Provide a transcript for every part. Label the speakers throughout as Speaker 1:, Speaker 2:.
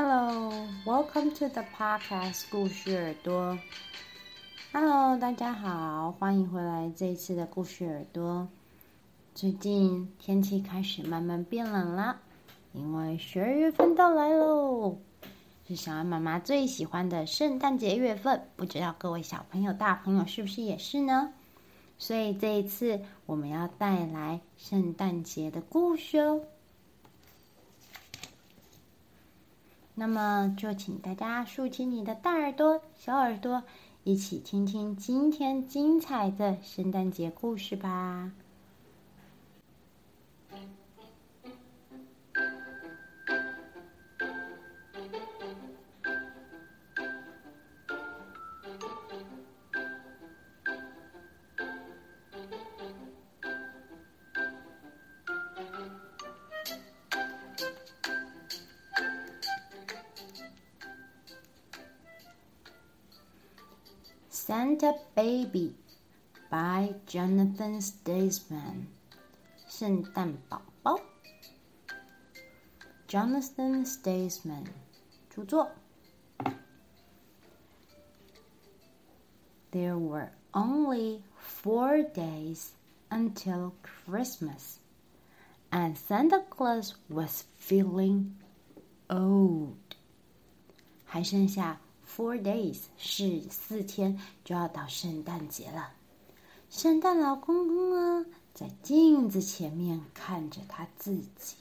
Speaker 1: Hello, welcome to the podcast 故事耳朵。Hello，大家好，欢迎回来这一次的故事耳朵。最近天气开始慢慢变冷了，因为十二月份到来喽，是小安妈妈最喜欢的圣诞节月份。不知道各位小朋友、大朋友是不是也是呢？所以这一次我们要带来圣诞节的故事哦。那么就请大家竖起你的大耳朵、小耳朵，一起听听今天精彩的圣诞节故事吧。Santa Baby by Jonathan Steitzman，圣诞宝宝，Jonathan Steitzman 着作。There were only four days until Christmas, and Santa Claus was feeling old. 还剩下。 Four days 是四天就要到圣诞节了。圣诞老公公啊，在镜子前面看着他自己。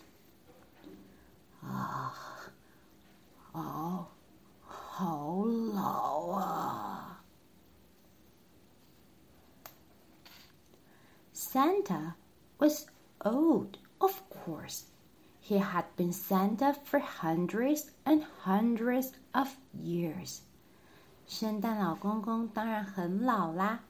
Speaker 1: 啊，好，好老啊！Santa was old, of course. He had been Santa for hundreds and hundreds of years. 圣诞老公公当然很老啦，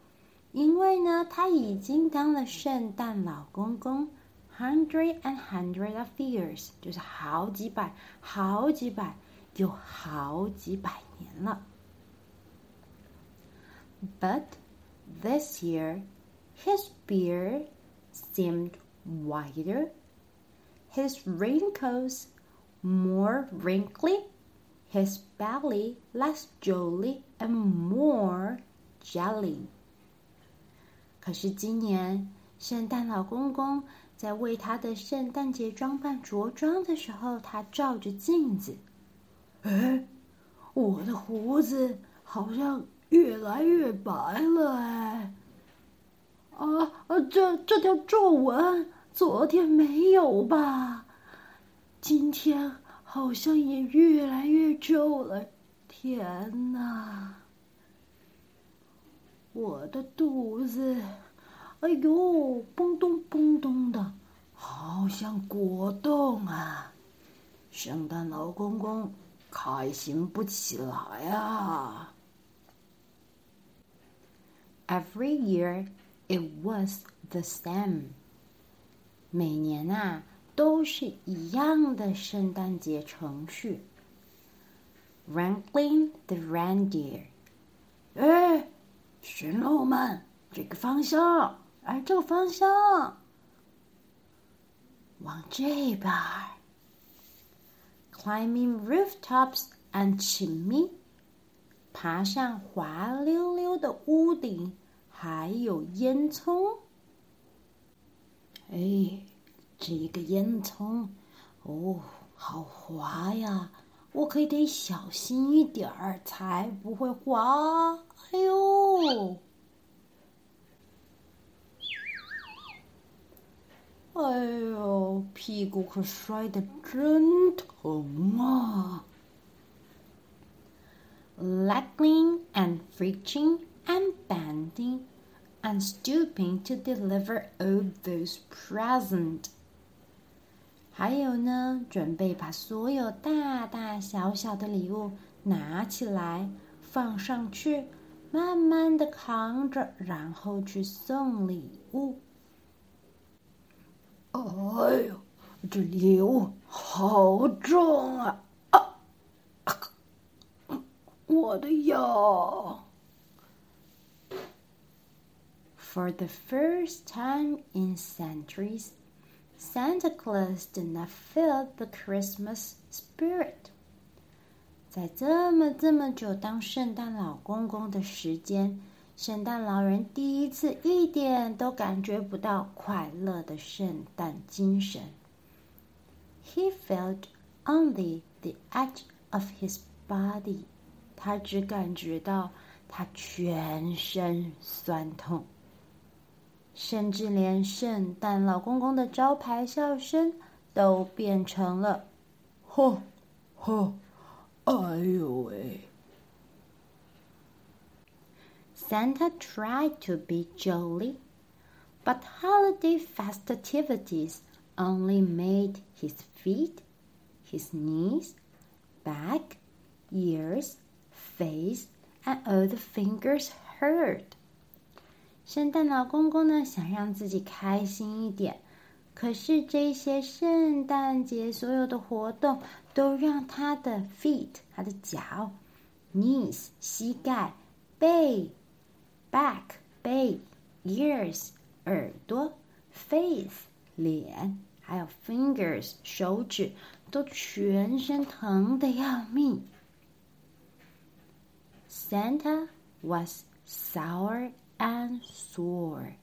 Speaker 1: 因为呢，他已经当了圣诞老公公 hundred and hundred of years，就是好几百、好几百有好几百年了。But this year, his beard seemed whiter. His wrinkles more wrinkly, his belly less jolly and more jelly. 可是今年圣诞老公公在为他的圣诞节装扮着装的时候，他照着镜子，哎，我的胡子好像越来越白了哎！啊啊，这这条皱纹。 昨天没有吧？今天好像也越来越皱了。天哪！我的肚子，哎呦，蹦咚蹦咚的，好像果冻啊！圣诞老公公开心不起来啊！Every year it was the same. 每年啊，都是一样的圣诞节程序。Wrangling the reindeer，哎，驯鹿们，这个方向，哎，这个方向，往这边。Climbing rooftops and chimney，爬上滑溜溜的屋顶，还有烟囱。哎，这个烟囱，哦，好滑呀！我可得小心一点儿，才不会滑。哎呦，哎呦，屁股可摔得真疼啊！Lagging and reaching and bending. And stooping to deliver all those presents。还有呢，准备把所有大大小小的礼物拿起来，放上去，慢慢的扛着，然后去送礼物。哎呦，这礼物好重啊！啊，我的腰。For the first time in centuries, Santa Claus did not feel the Christmas spirit. 在这么这么久当圣诞老公公的时间，圣诞老人第一次一点都感觉不到快乐的圣诞精神。He felt only the edge of his body。他只感觉到他全身酸痛， 甚至连圣诞老公公的招牌笑声都变成了“吼吼”。哎呦喂！Santa tried to be jolly, but holiday festivities only made his feet, his knees, back, ears, face, and all the fingers hurt. 圣诞老公公呢，想让自己开心一点。可是这些圣诞节所有的活动都让他的 feet，他的脚，knees 膝盖，背，back 背，ears 耳朵，face 脸，还有 fingers 手指，都全身疼得要命。Santa was sour and sore.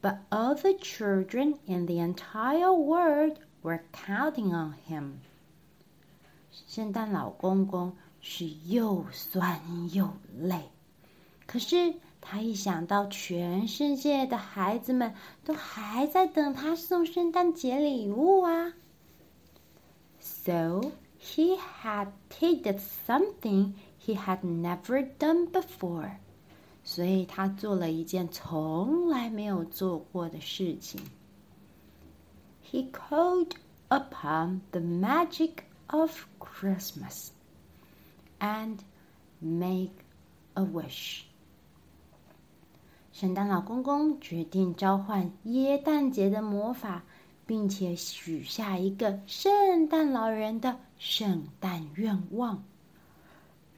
Speaker 1: But all the children in the entire world were counting on him. 圣诞老公公是又酸又累，可是他一想到全世界的孩子们都还在等他送圣诞节礼物啊，so he had did something he had never done before. 所以他做了一件从来没有做过的事情。He called upon the magic of Christmas and make a wish。圣诞老公公决定召唤耶诞节的魔法，并且许下一个圣诞老人的圣诞愿望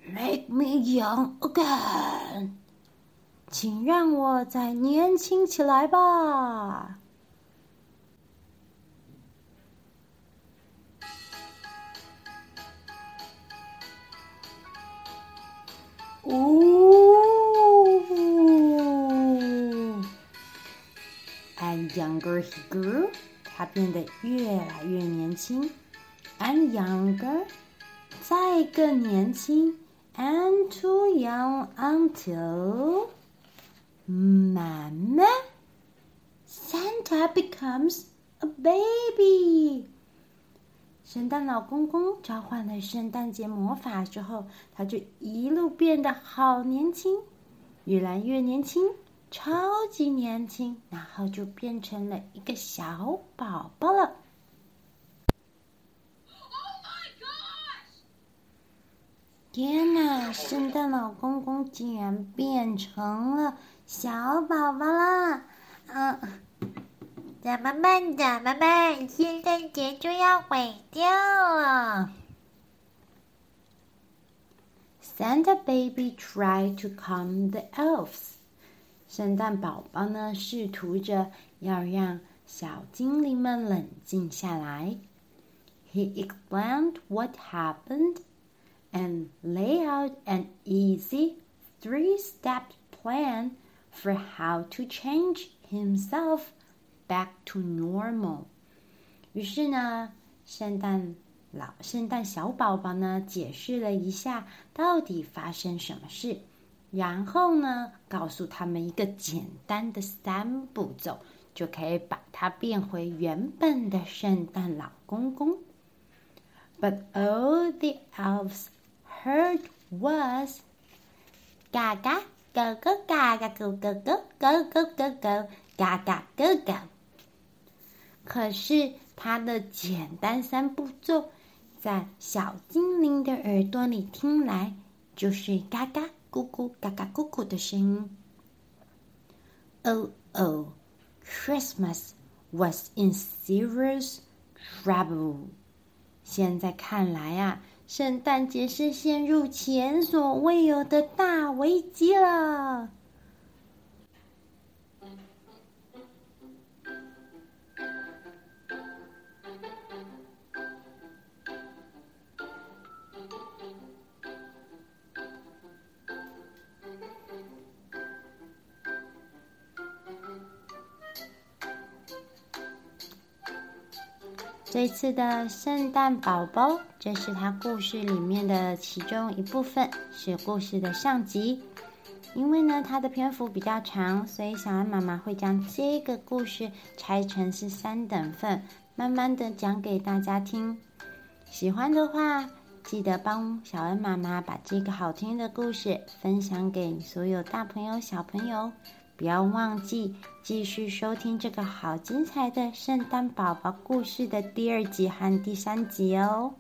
Speaker 1: ：Make me young again。请让我再年轻起来吧！呜！And younger he grew，他变得越来越年轻。And younger，再更年轻。And too young until。慢慢，Santa becomes a baby。圣诞老公公召唤了圣诞节魔法之后，他就一路变得好年轻，越来越年轻，超级年轻，然后就变成了一个小宝宝了。天哪！圣诞老公公竟然变成了。小宝宝啦，嗯，怎么办？怎么办？圣诞节就要毁掉了。Santa baby tried to calm the elves。圣诞宝宝呢，试图着要让小精灵们冷静下来。He explained what happened and laid out an easy three-step plan. For how to change himself back to normal。于是呢，圣诞老圣诞小宝宝呢，解释了一下到底发生什么事，然后呢，告诉他们一个简单的三步骤，就可以把它变回原本的圣诞老公公。But all the elves heard was 嘎狗狗嘎嘎哥哥哥哥哥哥哥嘎嘎狗狗。可是它的简单三步骤，在小精灵的耳朵里听来，就是嘎嘎咕咕嘎嘎咕咕的声音。Oh oh, Christmas was in serious trouble。现在看来啊。圣诞节是陷入前所未有的大危机。这次的圣诞宝宝，这是他故事里面的其中一部分，是故事的上集。因为呢，它的篇幅比较长，所以小恩妈妈会将这个故事拆成是三等份，慢慢的讲给大家听。喜欢的话，记得帮小恩妈妈把这个好听的故事分享给所有大朋友、小朋友。不要忘记继续收听这个好精彩的圣诞宝宝故事的第二集和第三集哦。